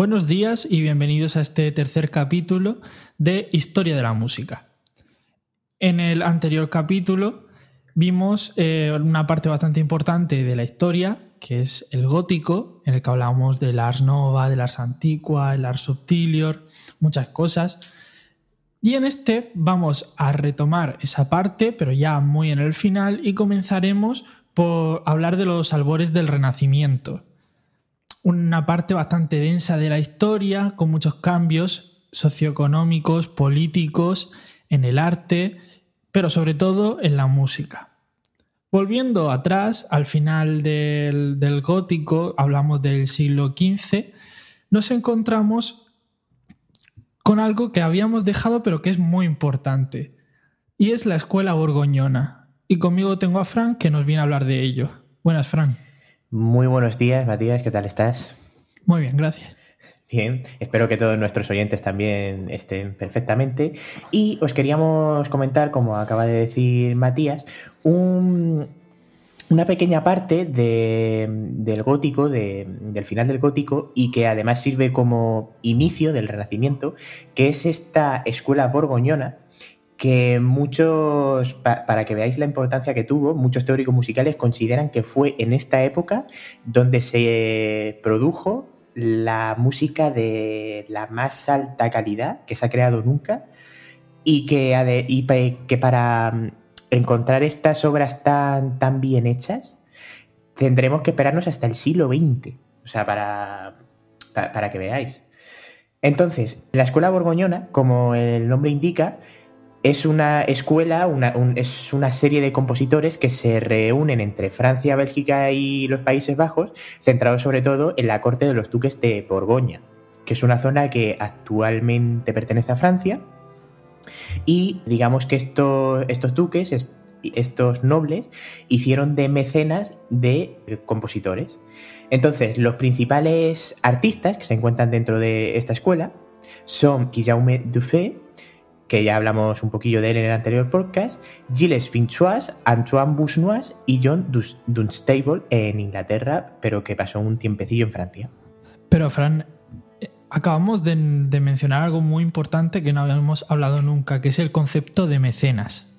Buenos días y bienvenidos a este tercer capítulo de Historia de la Música. En el anterior capítulo vimos eh, una parte bastante importante de la historia, que es el gótico, en el que hablamos del Ars Nova, del Ars Antiqua, el Ars Subtilior, muchas cosas. Y en este vamos a retomar esa parte, pero ya muy en el final, y comenzaremos por hablar de los albores del Renacimiento una parte bastante densa de la historia, con muchos cambios socioeconómicos, políticos, en el arte, pero sobre todo en la música. Volviendo atrás, al final del, gótico, hablamos del siglo XV, nos encontramos con algo que habíamos dejado pero que es muy importante, y es la escuela borgoñona. Y conmigo tengo a Fran que nos viene a hablar de ello. Buenas, Fran. Muy buenos días, Matías, ¿qué tal estás? Muy bien, gracias. Bien, espero que todos nuestros oyentes también estén perfectamente. Y os queríamos comentar, como acaba de decir Matías, una pequeña parte del gótico, del final del gótico, y que además sirve como inicio del Renacimiento, que es esta escuela borgoñona que muchos, para que veáis la importancia que tuvo, muchos teóricos musicales consideran que fue en esta época donde se produjo la música de la más alta calidad que se ha creado nunca y que, para mm, encontrar estas obras tan, tan bien hechas tendremos que esperarnos hasta el siglo XX, o sea, para, para que veáis. Entonces, la escuela borgoñona, como el nombre indica, es una escuela, es una serie de compositores que se reúnen entre Francia, Bélgica y los Países Bajos, centrados sobre todo en la corte de los duques de Borgoña, que es una zona que actualmente pertenece a Francia. Y digamos que estos, estos duques, estos nobles, hicieron de mecenas de compositores. Entonces, los principales artistas que se encuentran dentro de esta escuela son Guillaume Dufay, que ya hablamos un poquillo de él en el anterior podcast, Gilles Vinchois, Antoine Busnois y John Dunstable en Inglaterra, pero que pasó un tiempecillo en Francia. Pero, Fran, eh, acabamos de, mencionar algo muy importante que no habíamos hablado nunca, que es el concepto de mecenas.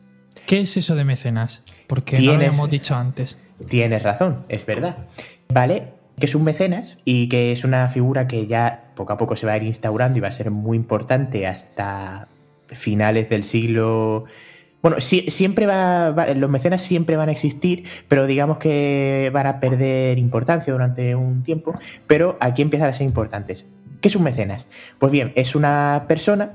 ¿Qué es eso de mecenas? Porque no lo habíamos dicho antes. Tienes razón, es verdad. Vale, que es un mecenas y que es una figura que ya poco a poco se va a ir instaurando y va a ser muy importante hasta finales del siglo... Bueno, siempre va, los mecenas siempre van a existir, pero digamos que van a perder importancia durante un tiempo, pero aquí empiezan a ser importantes. ¿Qué es un mecenas? Pues bien, es una persona,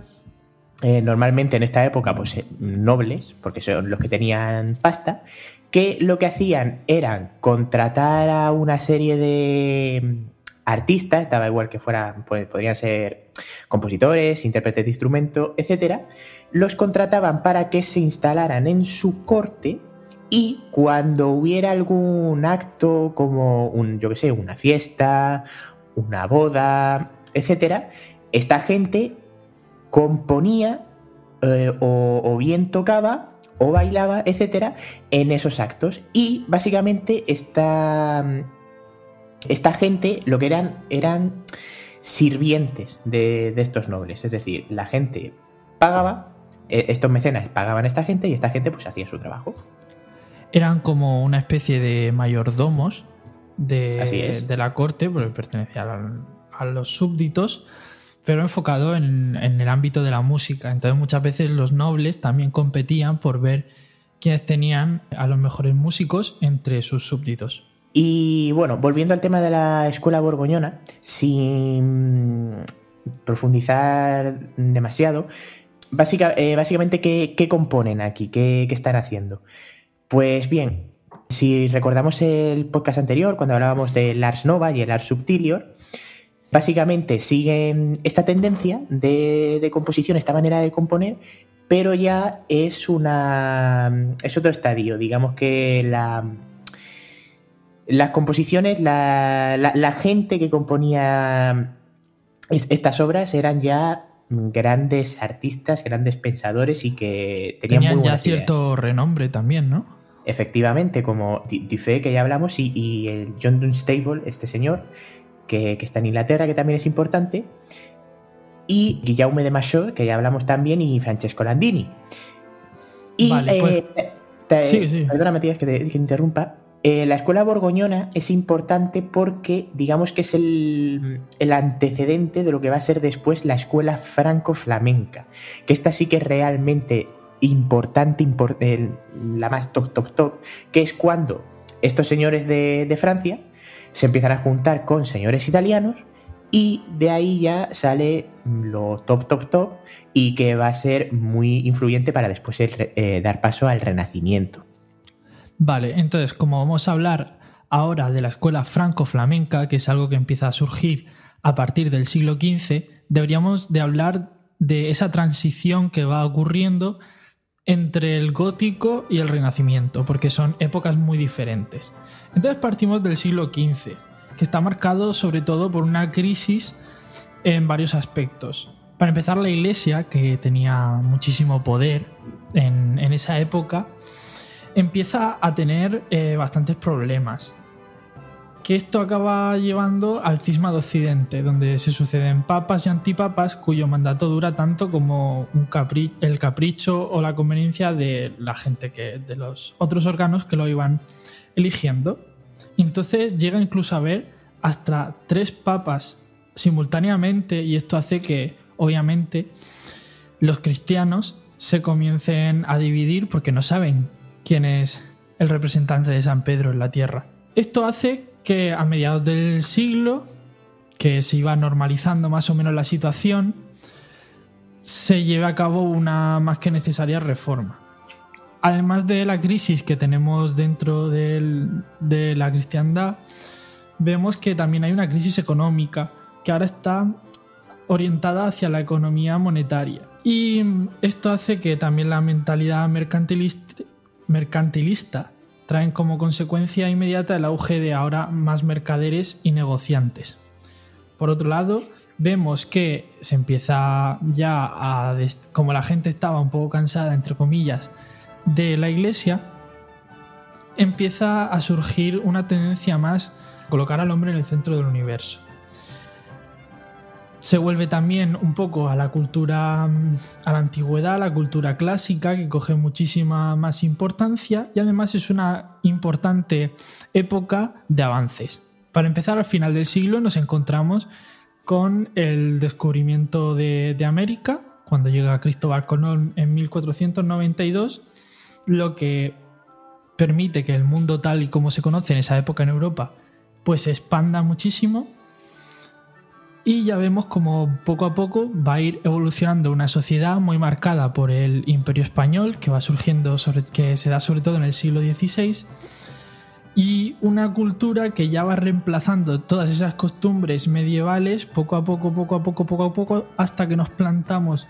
eh, normalmente en esta época, pues eh, nobles, porque son los que tenían pasta, que lo que hacían eran contratar a una serie de artistas, estaba igual que fueran, pues podrían ser compositores, intérpretes de instrumento, etcétera, los contrataban para que se instalaran en su corte y cuando hubiera algún acto como un, yo qué sé, una fiesta, una boda, etcétera, esta gente componía eh, o, o bien tocaba o bailaba, etcétera, en esos actos. Y básicamente esta, esta gente lo que eran eran sirvientes de, estos nobles. Es decir, la gente pagaba, eh, estos mecenas pagaban a esta gente y esta gente pues hacía su trabajo. Eran como una especie de mayordomos de, de la corte, porque pertenecían a, los súbditos, pero enfocado en, en el ámbito de la música. Entonces muchas veces los nobles también competían por ver quiénes tenían a los mejores músicos entre sus súbditos. Y bueno, volviendo al tema de la escuela borgoñona, sin profundizar demasiado, eh, básicamente, ¿qué, componen aquí? ¿Qué, están haciendo? Pues bien, si recordamos el podcast anterior, cuando hablábamos del Ars Nova y el Ars Subtilior, básicamente siguen esta tendencia de, de composición, esta manera de componer, pero ya es una es otro estadio. Digamos que la las composiciones, la, gente que componía estas obras eran ya grandes artistas, grandes pensadores y que tenían, ya cierto renombre también, ¿no? Efectivamente, como Dufay, que ya hablamos, y, el John Dunstable, este señor, que, está en Inglaterra, que también es importante, y Guillaume de Machaut, que ya hablamos también, y Francesco Landini. Y, pues, eh, perdona Matías que te, interrumpa, eh, la escuela borgoñona es importante porque digamos que es el, antecedente de lo que va a ser después la escuela franco-flamenca, que esta sí que es realmente importante, la más top, top, top, que es cuando estos señores de, Francia se empiezan a juntar con señores italianos y de ahí ya sale lo top, top, top y que va a ser muy influyente para después eh, dar paso al renacimiento. Vale, entonces como vamos a hablar ahora de la escuela franco-flamenca, que es algo que empieza a surgir a partir del siglo XV, deberíamos de hablar de esa transición que va ocurriendo entre el gótico y el renacimiento, porque son épocas muy diferentes. Entonces partimos del siglo XV, que está marcado sobre todo por una crisis en varios aspectos. Para empezar, la iglesia, que tenía muchísimo poder en, esa época, empieza a tener eh, bastantes problemas que esto acaba llevando al cisma de Occidente, donde se suceden papas y antipapas cuyo mandato dura tanto como el capricho o la conveniencia de la gente que de los otros órganos que lo iban eligiendo. entonces llega incluso a haber hasta tres papas simultáneamente y esto hace que obviamente los cristianos se comiencen a dividir porque no saben quién es el representante de San Pedro en la tierra. Esto hace que a mediados del siglo, que se iba normalizando más o menos la situación, se lleve a cabo una más que necesaria reforma. Además de la crisis que tenemos dentro de la cristiandad, vemos que también hay una crisis económica que ahora está orientada hacia la economía monetaria. Y esto hace que también la mentalidad mercantilista, mercantilista traen como consecuencia inmediata el auge de ahora más mercaderes y negociantes. Por otro lado, vemos que se empieza ya a, como la gente estaba un poco cansada, entre comillas, de la iglesia, empieza a surgir una tendencia más a colocar al hombre en el centro del universo se vuelve también un poco a la cultura, a la antigüedad, a la cultura clásica, que coge muchísima más importancia y además es una importante época de avances. Para empezar, al final del siglo nos encontramos con el descubrimiento de, de América, cuando llega Cristóbal Colón en 1492, lo que permite que el mundo tal y como se conoce en esa época en Europa, pues se expanda muchísimo y ya vemos como poco a poco va a ir evolucionando una sociedad muy marcada por el imperio español, que va surgiendo, sobre, que se da sobre todo en el siglo XVI, y una cultura que ya va reemplazando todas esas costumbres medievales poco a poco, poco a poco, poco a poco, hasta que nos plantamos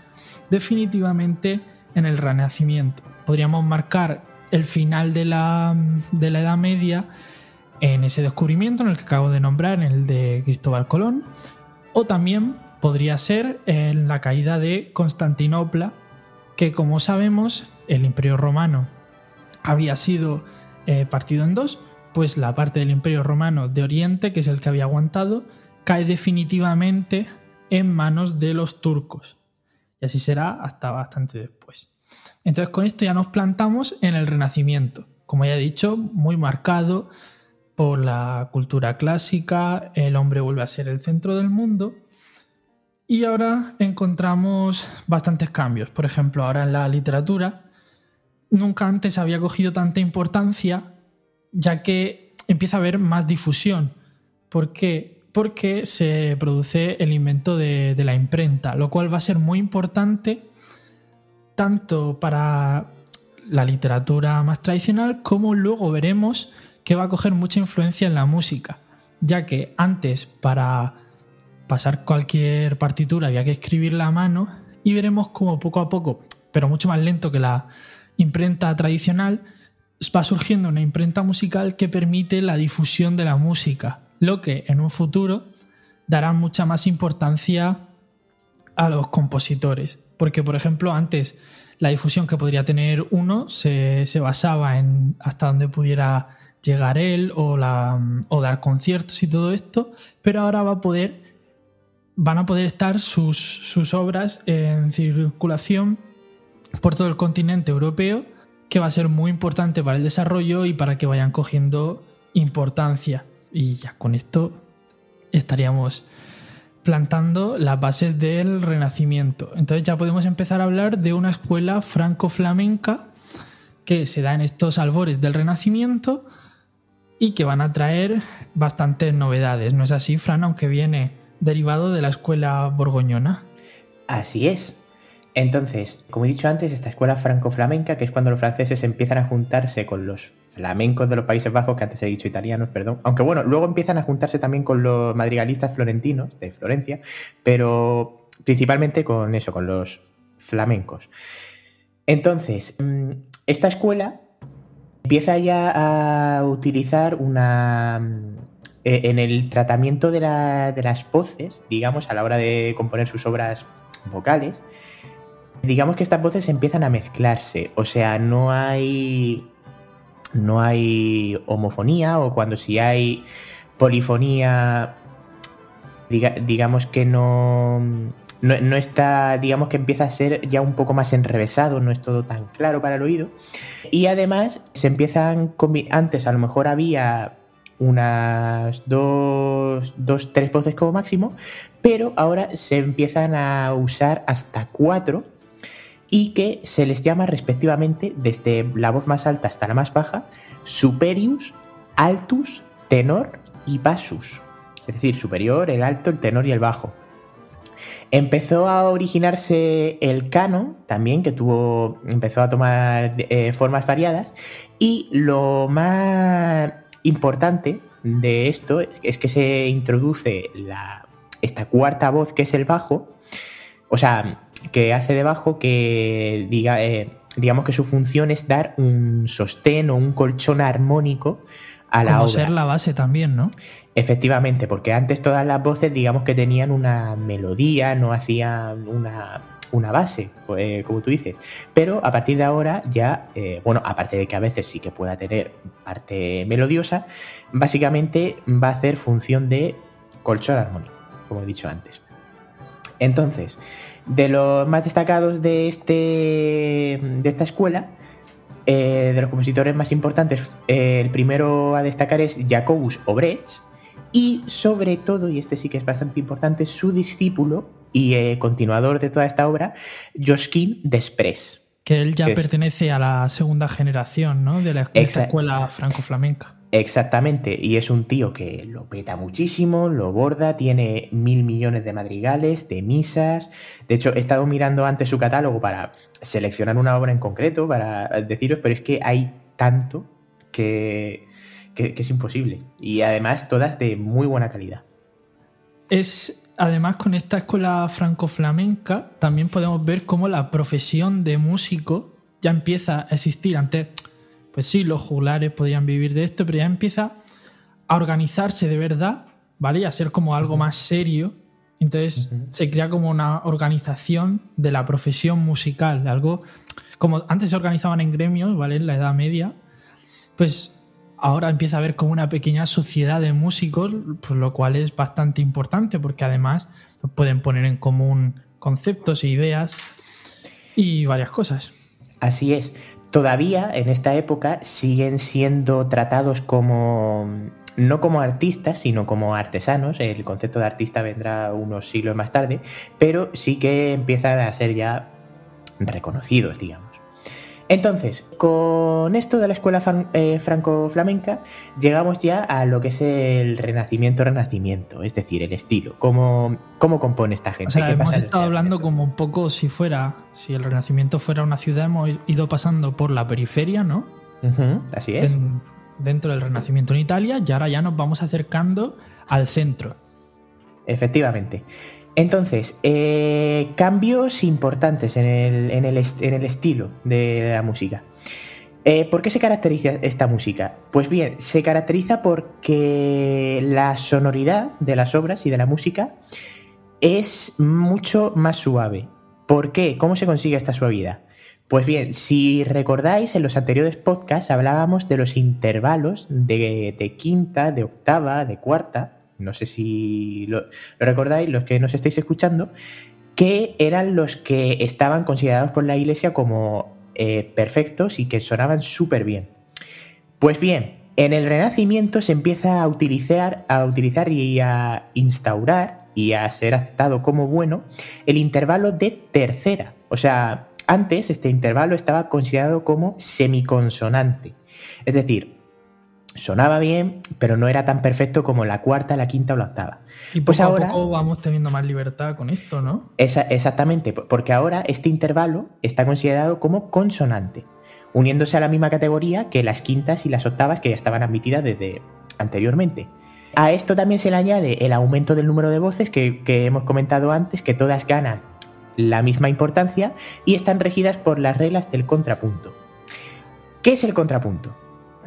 definitivamente en el Renacimiento. Podríamos marcar el final de la, de la Edad Media en ese descubrimiento en el que acabo de nombrar, en el de Cristóbal Colón, o también podría ser en la caída de Constantinopla, que como sabemos el imperio romano había sido eh, partido en dos, pues la parte del imperio romano de Oriente, que es el que había aguantado, cae definitivamente en manos de los turcos. Y así será hasta bastante después. Entonces con esto ya nos plantamos en el Renacimiento, como ya he dicho, muy marcado por la cultura clásica, el hombre vuelve a ser el centro del mundo. Y ahora encontramos bastantes cambios. Por ejemplo, ahora en la literatura, nunca antes había cogido tanta importancia, ya que empieza a haber más difusión. ¿Por qué? Porque se produce el invento de, de la imprenta, lo cual va a ser muy importante tanto para la literatura más tradicional como luego veremos que va a coger mucha influencia en la música, ya que antes para pasar cualquier partitura había que escribirla a mano y veremos cómo poco a poco, pero mucho más lento que la imprenta tradicional, va surgiendo una imprenta musical que permite la difusión de la música, lo que en un futuro dará mucha más importancia a los compositores. Porque, por ejemplo, antes la difusión que podría tener uno se, se basaba en hasta donde pudiera llegar él o, dar conciertos y todo esto, pero ahora va a poder, van a poder estar sus, sus obras en circulación por todo el continente europeo, que va a ser muy importante para el desarrollo y para que vayan cogiendo importancia. Y ya con esto estaríamos plantando las bases del Renacimiento. Entonces ya podemos empezar a hablar de una escuela franco-flamenca que se da en estos albores del Renacimiento y que van a traer bastantes novedades. ¿No es así, Fran? Aunque viene derivado de la escuela borgoñona. Así es. Entonces, como he dicho antes, esta escuela franco-flamenca, que es cuando los franceses empiezan a juntarse con los flamencos de los Países Bajos, que antes he dicho italianos, perdón. Aunque bueno, luego empiezan a juntarse también con los madrigalistas florentinos de Florencia, pero principalmente con eso, con los flamencos. Entonces, mm, esta escuela empieza ya a utilizar una... Mm, e, en el tratamiento de, las voces, digamos, a la hora de componer sus obras vocales, digamos que estas voces empiezan a mezclarse, o sea, no hay no hay homofonía o cuando si hay polifonía, digamos que no, no, está, digamos que empieza a ser ya un poco más enrevesado, no es todo tan claro para el oído. Y además se empiezan, antes a lo mejor había unas dos, dos, tres voces como máximo, pero ahora se empiezan a usar hasta cuatro y que se les llama respectivamente desde la voz más alta hasta la más baja superius, altus, tenor y bassus. Es decir, superior, el alto, el tenor y el bajo. Empezó a originarse el canon también, que tuvo, empezó a tomar eh, formas variadas. Y lo más importante de esto es que se introduce la, esta cuarta voz que es el bajo. O sea, que hace debajo que diga, eh, digamos que su función es dar un sostén o un colchón armónico a la Como ser la base también, ¿no? Efectivamente, porque antes todas las voces, digamos que tenían una melodía, no hacían una, base, eh, como tú dices. Pero a partir de ahora ya, eh, bueno, aparte de que a veces sí que pueda tener parte melodiosa, básicamente va a hacer función de colchón armónico, como he dicho antes. Entonces, de los más destacados de, este, de esta escuela, eh, de los compositores más importantes, el primero a destacar es Jacobus Obrecht y sobre todo, y este sí que es bastante importante, su discípulo y eh, continuador de toda esta obra, Josquin Desprez. Que él ya pertenece a la segunda generación ¿no? de la escuela franco-flamenca. Exactamente, y es un tío que lo peta muchísimo, lo borda, tiene mil millones de madrigales, de misas. De hecho, he estado mirando antes su catálogo para seleccionar una obra en concreto, para deciros, pero es que hay tanto que, es imposible. Y además, todas de muy buena calidad. Es, además, con esta escuela franco-flamenca, también podemos ver cómo la profesión de músico ya empieza a existir. Antes pues sí, los juglares podrían vivir de esto, pero ya empieza a organizarse de verdad, ¿vale? Y a ser como algo más serio. Entonces se crea como una organización de la profesión musical, algo como antes se organizaban en gremios, ¿vale? En la Edad Media, pues ahora empieza a haber como una pequeña sociedad de músicos, pues lo cual es bastante importante porque además pueden poner en común conceptos e ideas y varias cosas. Así es todavía en esta época siguen siendo tratados como no como artistas, sino como artesanos. El concepto de artista vendrá unos siglos más tarde, pero sí que empiezan a ser ya reconocidos, digamos. Entonces, con esto de la escuela eh, franco-flamenca, llegamos ya a lo que es el renacimiento-renacimiento, es decir, el estilo. ¿Cómo, cómo compone esta gente? hemos estado hablando como un poco si fuera, si el renacimiento fuera una ciudad, hemos ido pasando por la periferia, ¿no? así es. dentro del renacimiento en Italia, y ahora ya nos vamos acercando al centro. Efectivamente. Entonces, eh, cambios importantes en el, estilo de la música. Eh, ¿Por qué se caracteriza esta música? Pues bien, se caracteriza porque la sonoridad de las obras y de la música es mucho más suave. ¿Por qué? ¿Cómo se consigue esta suavidad? Pues bien, si recordáis, en los anteriores podcasts hablábamos de los intervalos de, quinta, de octava, de cuarta. No sé si lo, recordáis, los que nos estáis escuchando, que eran los que estaban considerados por la Iglesia como eh, perfectos y que sonaban súper bien. Pues bien, en el Renacimiento se empieza a utilizar, a utilizar y a instaurar y a ser aceptado como bueno el intervalo de tercera. O sea, antes este intervalo estaba considerado como semiconsonante. Es decir, sonaba bien, pero no era tan perfecto como la cuarta, la quinta o la octava. Y pues ahora poco vamos teniendo más libertad con esto, ¿no? exactamente, porque ahora este intervalo está considerado como consonante, uniéndose a la misma categoría que las quintas y las octavas que ya estaban admitidas desde anteriormente. A esto también se le añade el aumento del número de voces que hemos comentado antes, que todas ganan la misma importancia y están regidas por las reglas del contrapunto. ¿Qué es el contrapunto?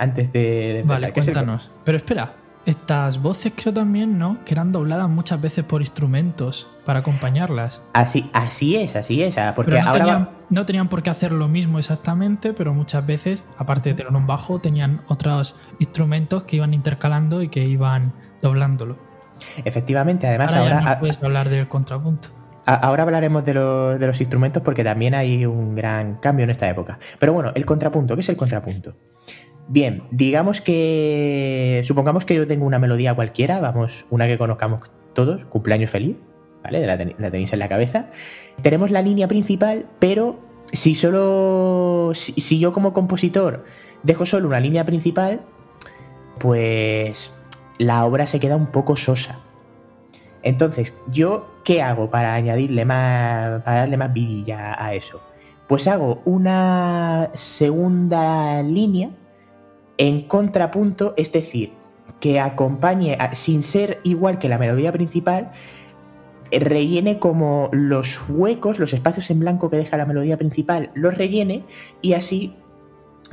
Antes de... vale, cuéntanos. Pero espera, estas voces creo también, ¿no? Que eran dobladas muchas veces por instrumentos para acompañarlas. Así, así es, así es. Ah, porque no, ahora tenían, no tenían por qué hacer lo mismo exactamente, pero muchas veces, aparte de tener un bajo, tenían otros instrumentos que iban intercalando y que iban doblándolo. Efectivamente, además ahora... ahora puedes hablar del contrapunto. Ahora hablaremos de los, instrumentos porque también hay un gran cambio en esta época. Pero bueno, el contrapunto, ¿qué es el contrapunto? Bien, digamos que. Supongamos que yo tengo una melodía cualquiera, vamos, una que conozcamos todos, cumpleaños feliz, ¿vale? La, tenéis en la cabeza. Tenemos la línea principal, pero si solo. si yo como compositor dejo solo una línea principal, pues la obra se queda un poco sosa. Entonces, ¿yo qué hago para añadirle más, para darle más vidilla a eso? Pues hago una segunda línea en contrapunto, es decir, que acompañe, sin ser igual que la melodía principal, rellene como los huecos, los espacios en blanco que deja la melodía principal, los rellene y así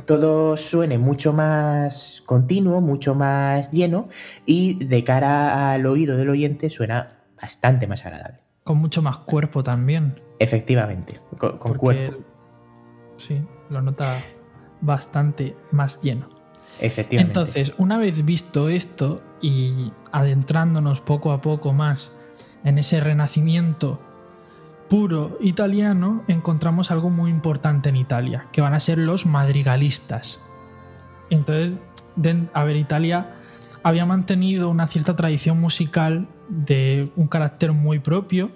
todo suene mucho más continuo, mucho más lleno y de cara al oído del oyente suena bastante más agradable. Con mucho más cuerpo también. Efectivamente, con, cuerpo. Sí, lo nota bastante más lleno. Entonces, una vez visto esto y adentrándonos poco a poco más en ese renacimiento puro italiano, encontramos algo muy importante en Italia, que van a ser los madrigalistas. Entonces, a ver, Italia había mantenido una cierta tradición musical de un carácter muy propio,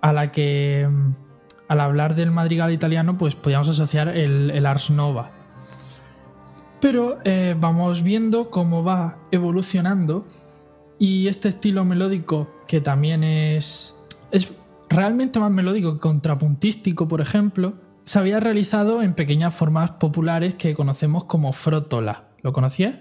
a la que al hablar del madrigal italiano, pues podíamos asociar el, Ars Nova. Pero eh, vamos viendo cómo va evolucionando y este estilo melódico, que también es, es realmente más melódico que contrapuntístico, por ejemplo, se había realizado en pequeñas formas populares que conocemos como frótola. ¿Lo conocías?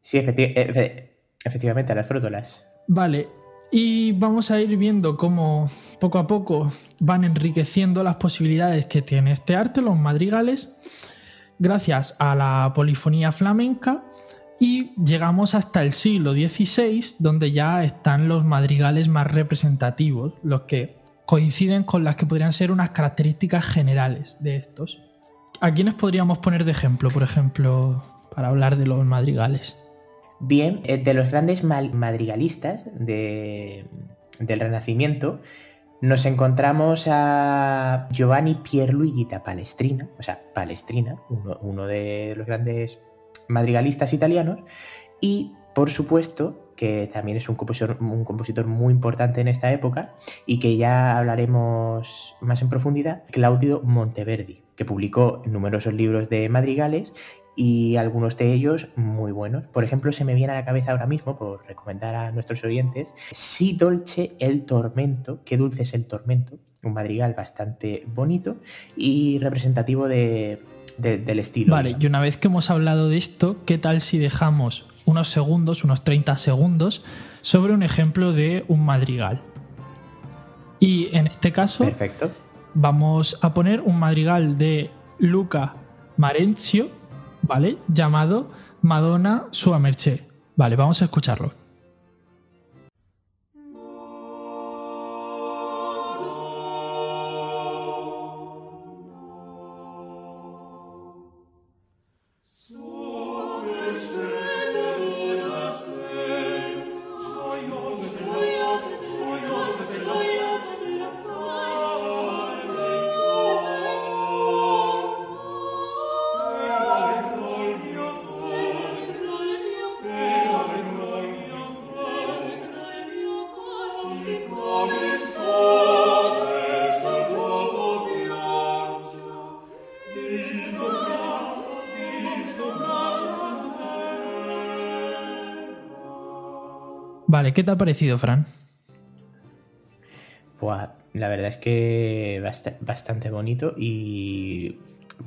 Sí, efectivamente, las frótolas. Vale, y vamos a ir viendo cómo poco a poco van enriqueciendo las posibilidades que tiene este arte, los madrigales, gracias a la polifonía flamenca. Y llegamos hasta el siglo XVI, donde ya están los madrigales más representativos, los que coinciden con las que podrían ser unas características generales de estos. ¿A quiénes podríamos poner de ejemplo, por ejemplo, para hablar de los madrigales? Bien, eh, de los grandes madrigalistas del Renacimiento, nos encontramos a Giovanni Pierluigi da Palestrina, o sea, Palestrina, uno de los grandes madrigalistas italianos, y por supuesto que también es un un compositor muy importante en esta época y que ya hablaremos más en profundidad, Claudio Monteverdi, que publicó numerosos libros de madrigales y algunos de ellos muy buenos. Por ejemplo, se me viene a la cabeza ahora mismo, por recomendar a nuestros oyentes, Si dolce el tormento, qué dulce es el tormento, un madrigal bastante bonito y representativo de, del estilo. Vale, y una vez que hemos hablado de esto, ¿qué tal si dejamos unos segundos, unos 30 segundos, sobre un ejemplo de un madrigal. Y en este caso, Perfecto. Vamos a poner un madrigal de Luca Marenzio, ¿vale? Llamado Madonna Sua Mercé. Vale, vamos a escucharlo. Vale, ¿qué te ha parecido, Fran? Pues la verdad es que bastante bonito y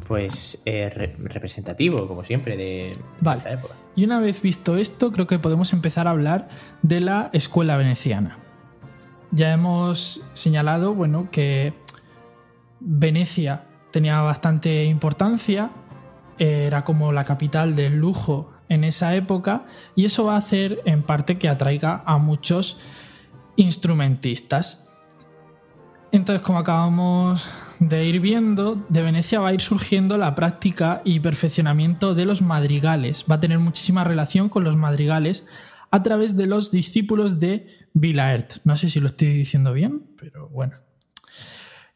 pues representativo, como siempre, de, esta época. Y una vez visto esto, creo que podemos empezar a hablar de la escuela veneciana. Ya hemos señalado, bueno, que Venecia tenía bastante importancia, era como la capital del lujo en esa época y eso va a hacer en parte que atraiga a muchos instrumentistas. Entonces, como acabamos de ir viendo, de Venecia va a ir surgiendo la práctica y perfeccionamiento de los madrigales. Va a tener muchísima relación con los madrigales a través de los discípulos de Villaert. No sé si lo estoy diciendo bien, pero bueno.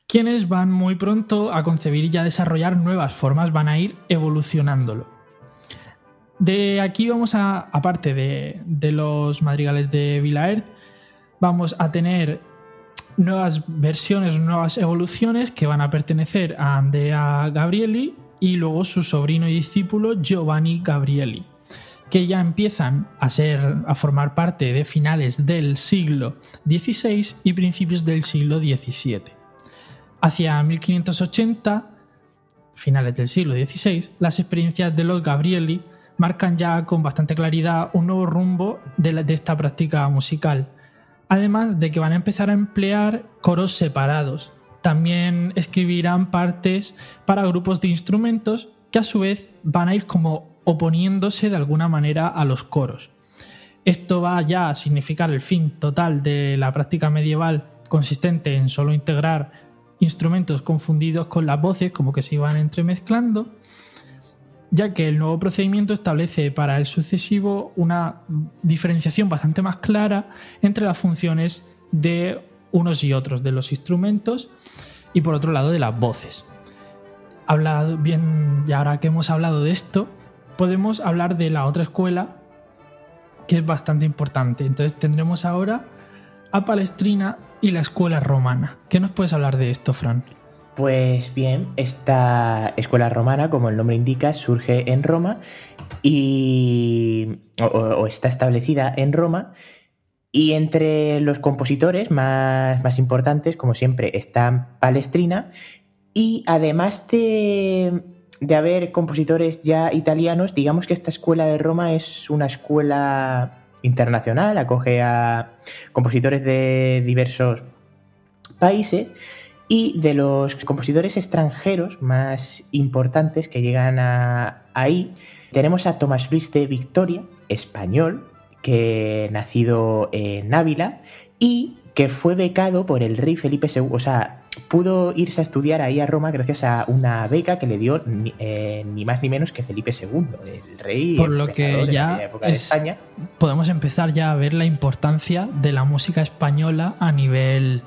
Quienes van muy pronto a concebir y a desarrollar nuevas formas, van a ir evolucionándolo. De aquí vamos a, aparte de, los madrigales de Villaert, vamos a tener nuevas versiones, nuevas evoluciones que van a pertenecer a Andrea Gabrieli y luego su sobrino y discípulo Giovanni Gabrieli, que ya empiezan a ser a formar parte de finales del siglo XVI y principios del siglo XVII. Hacia 1580, finales del siglo XVI, las experiencias de los Gabrieli marcan ya con bastante claridad un nuevo rumbo de, esta práctica musical. Además de que van a empezar a emplear coros separados. También escribirán partes para grupos de instrumentos que a su vez van a ir como oponiéndose de alguna manera a los coros. Esto va ya a significar el fin total de la práctica medieval consistente en solo integrar instrumentos confundidos con las voces, como que se iban entremezclando, ya que el nuevo procedimiento establece para el sucesivo una diferenciación bastante más clara entre las funciones de unos y otros de los instrumentos y por otro lado de las voces. Hablado bien, y ahora que hemos hablado de esto, podemos hablar de la otra escuela que es bastante importante. Entonces tendremos ahora a Palestrina y la escuela romana. ¿Qué nos puedes hablar de esto, Fran? Pues bien, esta escuela romana, como el nombre indica, surge en Roma y, o, está establecida en Roma. Y entre los compositores más, importantes, como siempre, están Palestrina. Y además de, de haber compositores ya italianos, digamos que esta escuela de Roma es una escuela internacional, acoge a compositores de diversos países y de los compositores extranjeros más importantes que llegan a, ahí, tenemos a Tomás Luis de Victoria, español, que nacido en Ávila y que fue becado por el rey Felipe II. O sea, pudo irse a estudiar ahí a Roma gracias a una beca que le dio ni, eh, más ni menos que Felipe II, el rey. Por lo que ya España. podemos empezar ya a ver la importancia de la música española a nivel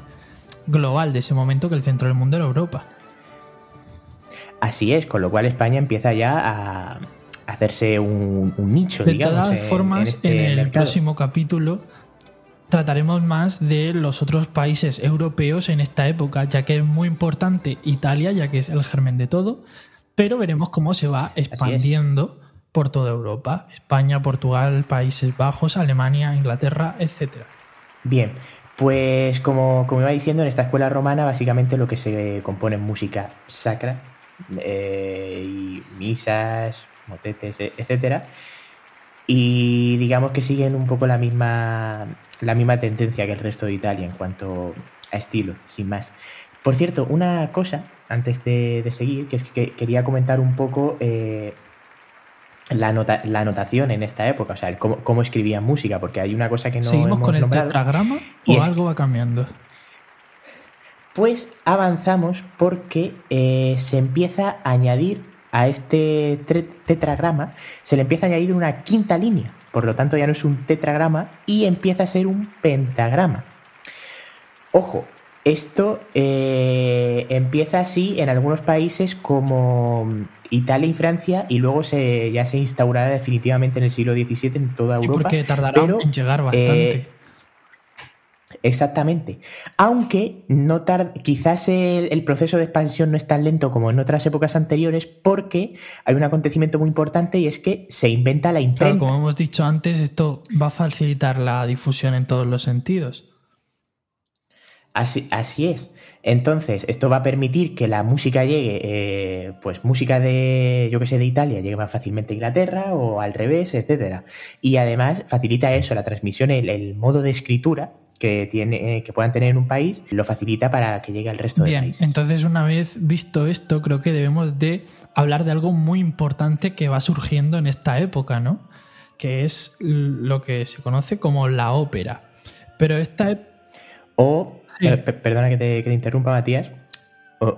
global de ese momento que el centro del mundo era Europa. Así es, con lo cual España empieza ya a hacerse un, nicho, de todas formas, este en, el próximo capítulo trataremos más de los otros países europeos en esta época, ya que es muy importante Italia, ya que es el germen de todo, pero veremos cómo se va expandiendo por toda Europa, España, Portugal, Países Bajos, Alemania, Inglaterra, etc. Bien, pues como, como iba diciendo, en esta escuela romana básicamente lo que se compone es música sacra, eh, misas, motetes, e, etcétera. Y digamos que siguen un poco la misma, la misma tendencia que el resto de Italia en cuanto a estilo, sin más. Por cierto, una cosa, antes de, seguir, que es que quería comentar un poco eh, la, nota, la anotación en esta época, o sea, cómo, escribía música, porque hay una cosa que no. ¿Seguimos con el tetragrama o algo va cambiando? Pues avanzamos porque eh, se empieza a añadir a este tetragrama se le empieza a añadir una quinta línea. Por lo tanto, ya no es un tetragrama y empieza a ser un pentagrama. Ojo, esto eh, empieza así en algunos países como Italia y Francia y luego se, ya se instaurará definitivamente en el siglo XVII en toda Europa. ¿Y porque tardará en llegar bastante. Eh, exactamente. Aunque no quizás el, proceso de expansión no es tan lento como en otras épocas anteriores porque hay un acontecimiento muy importante y es que se inventa la imprenta. como hemos dicho antes, esto va a facilitar la difusión en todos los sentidos. Así, así es. Entonces, esto va a permitir que la música llegue, eh, pues música de, yo que sé, de Italia, llegue más fácilmente a Inglaterra o al revés, etcétera. Y además facilita eso, la transmisión, el, modo de escritura que, tiene, que puedan tener en un país, lo facilita para que llegue al resto Bien, de países. Entonces, una vez visto esto, creo que debemos de hablar de algo muy importante que va surgiendo en esta época, ¿no? Que es lo que se conoce como la ópera. Pero esta... O eh, perdona que te, interrumpa, Matías.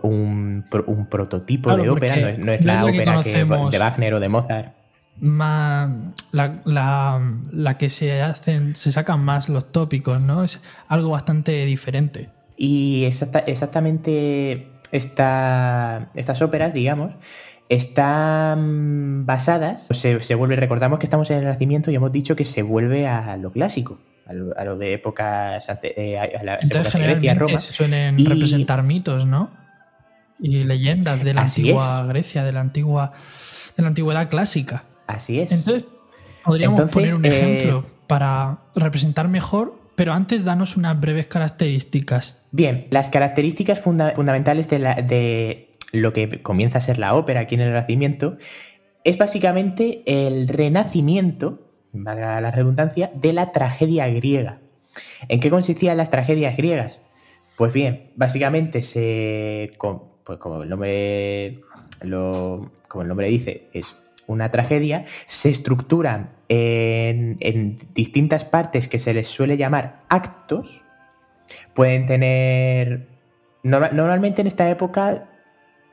Un, prototipo de ópera, no es, la ópera de Wagner o de Mozart. la, que se hacen, se sacan más los tópicos, ¿no? Es algo bastante diferente. Y exactamente estas óperas, digamos, están basadas, se, se, vuelve, recordamos que estamos en el Renacimiento y hemos dicho que se vuelve a lo clásico a lo, de épocas, eh, a la Entonces, Grecia, Roma. Se suelen representar mitos, ¿no? Y leyendas de la antigua Grecia, de la antigua de la antigüedad clásica. Así es. Entonces, podríamos poner un ejemplo eh, para representar mejor, pero antes danos unas breves características. Bien, las características fundamentales de, de lo que comienza a ser la ópera aquí en el Renacimiento es básicamente el renacimiento valga la redundancia, de la tragedia griega. ¿En qué consistían las tragedias griegas? Pues bien, básicamente se, pues como el nombre como el nombre dice, es una tragedia, se estructuran en, distintas partes que se les suele llamar actos. Pueden tener. normalmente en esta época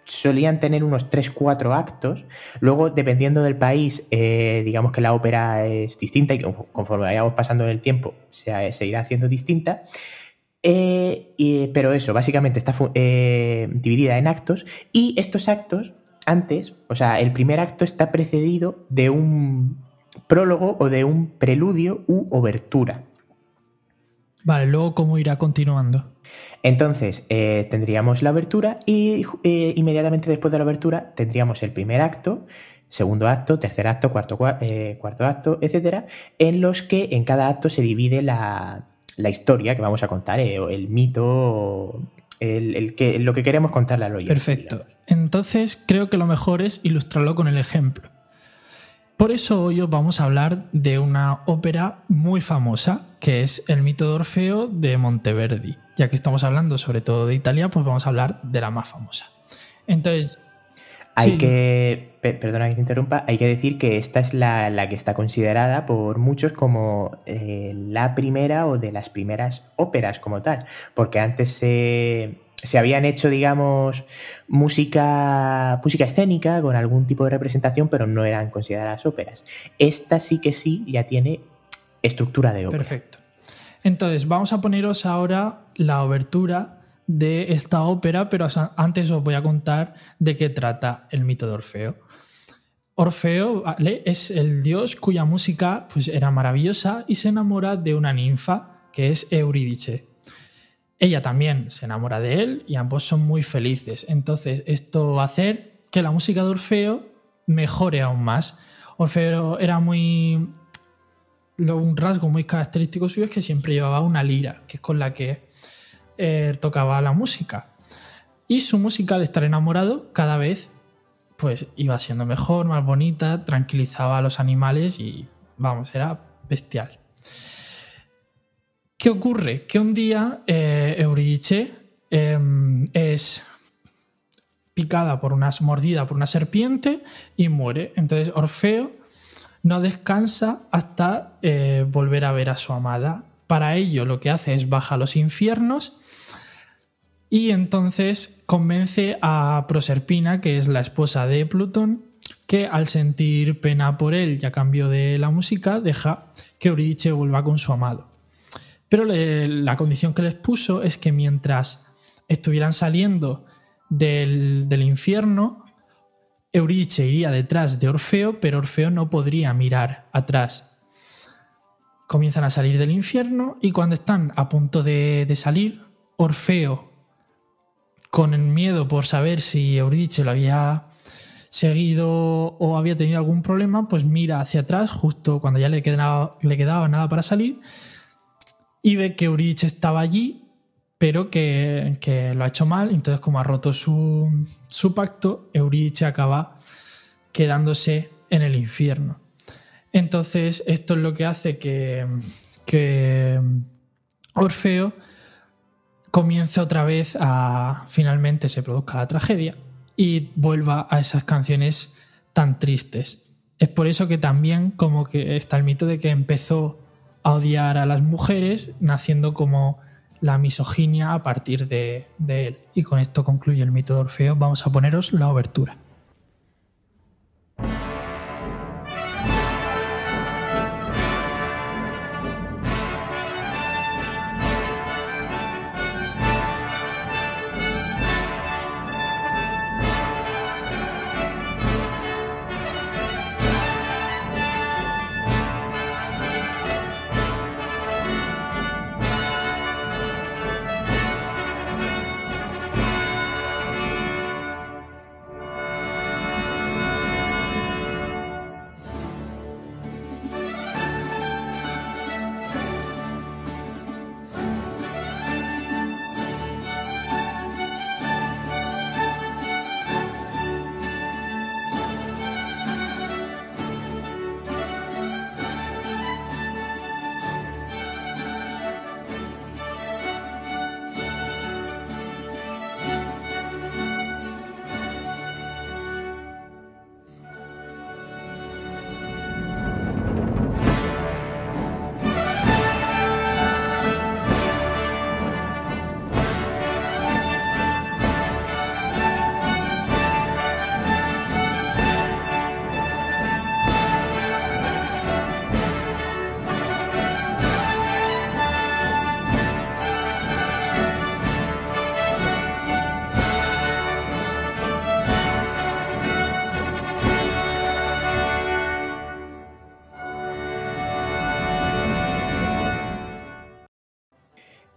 solían tener unos 3-4 actos. Luego, dependiendo del país, eh, digamos que la ópera es distinta y conforme vayamos pasando el tiempo se, irá haciendo distinta. Eh, pero eso, básicamente está eh, dividida en actos y estos actos, antes, o sea, el primer acto está precedido de un prólogo o de un preludio u obertura. Vale, luego cómo irá continuando. Entonces, eh, tendríamos la abertura y eh, inmediatamente después de la abertura tendríamos el primer acto, segundo acto, tercer acto, cuarto, eh, cuarto acto, etcétera, en los que en cada acto se divide la, historia que vamos a contar, el mito, el, que, lo que queremos contarle al oyente. Perfecto. Entonces, creo que lo mejor es ilustrarlo con el ejemplo. Por eso hoy os vamos a hablar de una ópera muy famosa, que es El mito de Orfeo de Monteverdi. Ya que estamos hablando sobre todo de Italia, pues vamos a hablar de la más famosa. Entonces... Hay que, perdona que te interrumpa, hay que decir que esta es la, que está considerada por muchos como eh, la primera o de las primeras óperas como tal, porque antes se, se habían hecho, digamos, música, música escénica con algún tipo de representación, pero no eran consideradas óperas. Esta sí que sí ya tiene estructura de ópera. Perfecto. Entonces, vamos a poneros ahora la obertura de esta ópera, pero antes os voy a contar de qué trata el mito de Orfeo. Orfeo es el dios cuya música pues, era maravillosa y se enamora de una ninfa que es Eurídice. Ella también se enamora de él y ambos son muy felices. Entonces, esto va a hacer que la música de Orfeo mejore aún más. Orfeo era muy. Un rasgo muy característico suyo es que siempre llevaba una lira, que es con la que eh, tocaba la música. Y su música, al estar enamorado, cada vez pues iba siendo mejor, más bonita, tranquilizaba a los animales y vamos, era bestial. ¿Qué ocurre? Que un día eh, Euridice em, es picada por una mordida por una serpiente y muere. Entonces Orfeo no descansa hasta eh, volver a ver a su amada. Para ello lo que hace es baja a los infiernos Y entonces convence a Proserpina, que es la esposa de Plutón, que al sentir pena por él y a cambio de la música, deja que Eurídice vuelva con su amado. Pero la condición que les puso es que mientras estuvieran saliendo del, del infierno, Eurídice iría detrás de Orfeo, pero Orfeo no podría mirar atrás. Comienzan a salir del infierno y cuando están a punto de, salir, Orfeo, con el miedo por saber si Eurídice lo había seguido o había tenido algún problema, pues mira hacia atrás justo cuando ya le quedaba, le quedaba nada para salir y ve que Eurídice estaba allí pero que, lo ha hecho mal. Entonces, como ha roto su, pacto, Eurídice acaba quedándose en el infierno. Entonces, esto es lo que hace que, que Orfeo comience otra vez a finalmente se produzca la tragedia y vuelva a esas canciones tan tristes. Es por eso que también como que está el mito de que empezó a odiar a las mujeres, naciendo como la misoginia a partir de, él. Y con esto concluye el mito de Orfeo. Vamos a poneros la obertura.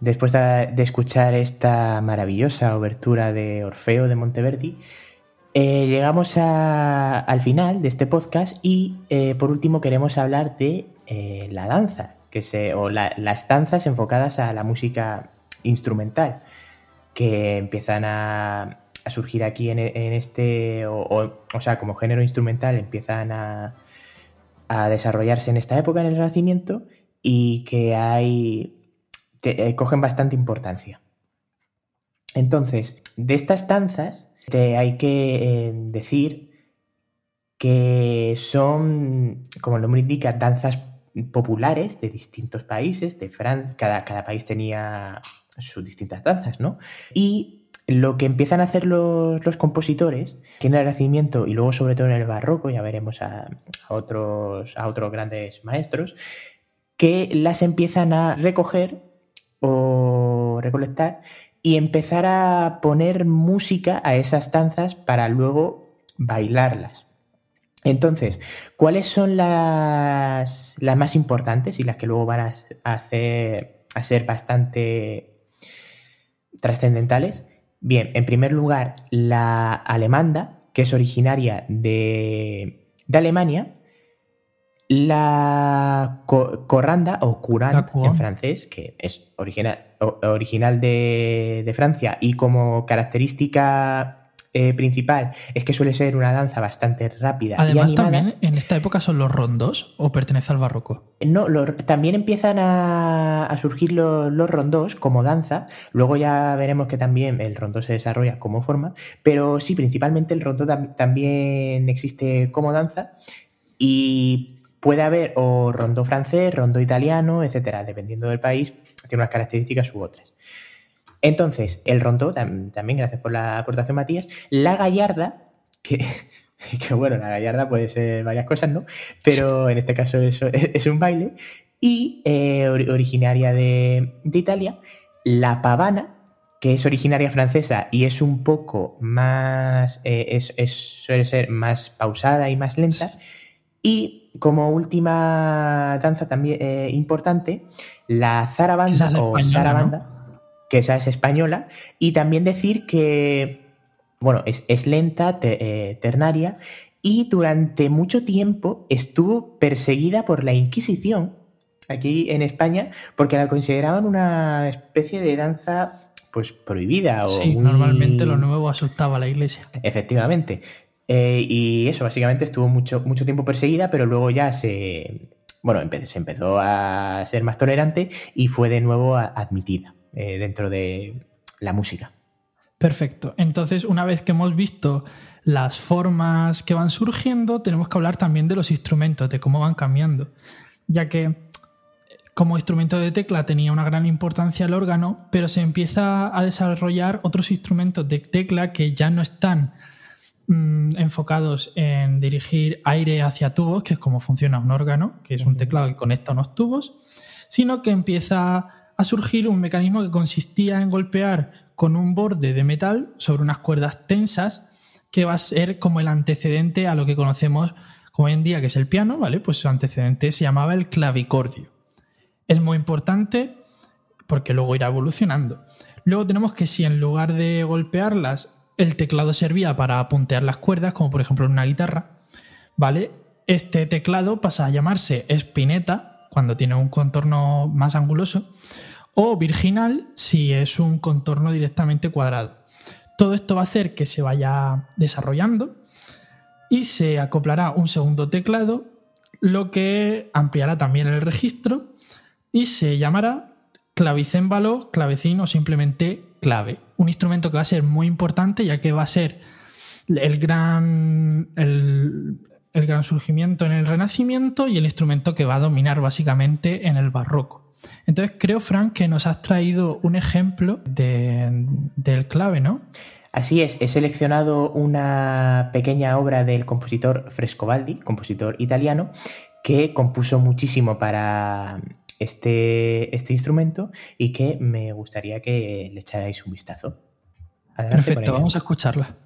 Después de, escuchar esta maravillosa obertura de Orfeo de Monteverdi, eh, llegamos al final de este podcast y eh, por último queremos hablar de eh, la danza, que se, o las danzas enfocadas a la música instrumental, que empiezan a, surgir aquí en, este, o, sea, como género instrumental empiezan a, a desarrollarse en esta época, en el Renacimiento, y que hay eh, cogen bastante importancia. Entonces, de estas danzas, te hay que eh, decir que son, como el nombre indica, danzas populares de distintos países, de Francia, cada, cada, país tenía sus distintas danzas, ¿no? Y lo que empiezan a hacer los, compositores, que en el Renacimiento y luego sobre todo en el Barroco, ya veremos a, otros, a otros grandes maestros, que las empiezan a recoger o recolectar y empezar a poner música a esas danzas para luego bailarlas. Entonces, ¿cuáles son las, las más importantes y las que luego van a, hacer, a ser bastante trascendentales? Bien, en primer lugar, la alemanda, que es originaria de, de Alemania, la corranda o courant en francés, que es original, original de, Francia y como característica eh, principal es que suele ser una danza bastante rápida. Además, también en esta época son los rondos o pertenece al barroco. No, también empiezan a, surgir los, rondos como danza. Luego ya veremos que también el rondo se desarrolla como forma, pero sí, principalmente el rondo también existe como danza. Y Puede haber o rondo francés, rondo italiano, etcétera, dependiendo del país, tiene unas características u otras. Entonces, el rondo, también gracias por la aportación, Matías. La gallarda, que, que, bueno, la gallarda puede ser varias cosas, ¿no? Pero en este caso es, es un baile. Y eh, originaria de, de Italia, la pavana, que es originaria francesa y es un poco más, eh, es, suele ser más pausada y más lenta. Y como última danza también eh, importante, la zarabanda o sarabanda, que esa es española, y también decir que, bueno, es, lenta, eh, ternaria, y durante mucho tiempo estuvo perseguida por la Inquisición aquí en España porque la consideraban una especie de danza pues prohibida. O sí, normalmente lo nuevo asustaba a la iglesia. Efectivamente. Eh, y eso, básicamente estuvo mucho, mucho tiempo perseguida, pero luego ya se, bueno, se empezó a ser más tolerante y fue de nuevo admitida eh, dentro de la música. Perfecto. Entonces, una vez que hemos visto las formas que van surgiendo, tenemos que hablar también de los instrumentos, de cómo van cambiando, ya que como instrumento de tecla tenía una gran importancia el órgano, pero se empieza a desarrollar otros instrumentos de tecla que ya no están mm, enfocados en dirigir aire hacia tubos, que es como funciona un órgano, que es un teclado que conecta unos tubos, sino que empieza a surgir un mecanismo que consistía en golpear con un borde de metal sobre unas cuerdas tensas, que va a ser como el antecedente a lo que conocemos hoy en día, que es el piano, ¿vale? Pues su antecedente se llamaba el clavicordio es muy importante porque luego irá evolucionando. Luego tenemos que si en lugar de golpearlas, el teclado servía para puntear las cuerdas, como por ejemplo en una guitarra, ¿vale? Este teclado pasa a llamarse espineta cuando tiene un contorno más anguloso o virginal si es un contorno directamente cuadrado. Todo esto va a hacer que se vaya desarrollando y se acoplará un segundo teclado, lo que ampliará también el registro y se llamará clavicémbalo, clavecín o simplemente clave. Un instrumento que va a ser muy importante ya que va a ser el gran, el, gran surgimiento en el Renacimiento y el instrumento que va a dominar básicamente en el Barroco. Entonces creo, Frank, que nos has traído un ejemplo del clave, ¿no? Así es, he seleccionado una pequeña obra del compositor Frescobaldi, compositor italiano, que compuso muchísimo para, este, este instrumento y que me gustaría que le echarais un vistazo. Perfecto, vamos a escucharla.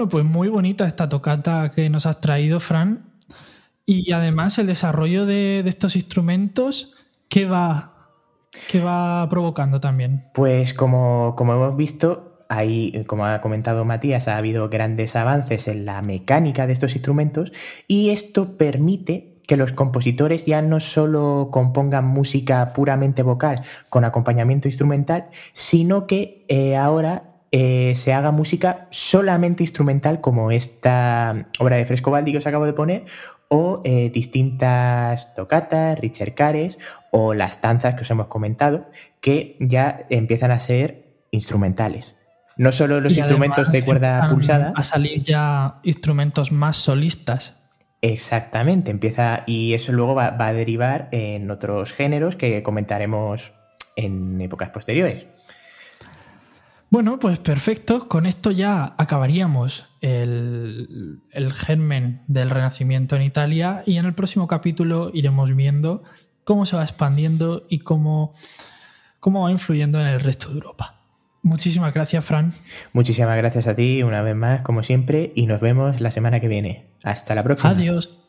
Bueno, pues muy bonita esta tocata que nos has traído, Fran. Y además el desarrollo de, estos instrumentos, ¿qué va, va provocando también? Pues como, como hemos visto, Ahí, como ha comentado Matías, ha habido grandes avances en la mecánica de estos instrumentos y esto permite que los compositores ya no solo compongan música puramente vocal con acompañamiento instrumental, sino que eh, ahora eh, se haga música solamente instrumental como esta obra de Frescobaldi que os acabo de poner o eh, distintas tocatas, Cares o las danzas que os hemos comentado que ya empiezan a ser instrumentales. No solo los instrumentos de cuerda pulsada. A salir ya instrumentos más solistas. Exactamente, empieza y eso luego va, a derivar en otros géneros que comentaremos en épocas posteriores. Bueno, pues perfecto. Con esto ya acabaríamos el, el, germen del Renacimiento en Italia y en el próximo capítulo iremos viendo cómo se va expandiendo y cómo, cómo va influyendo en el resto de Europa. Muchísimas gracias, Fran. Muchísimas gracias a ti una vez más, como siempre, y nos vemos la semana que viene. Hasta la próxima. Adiós.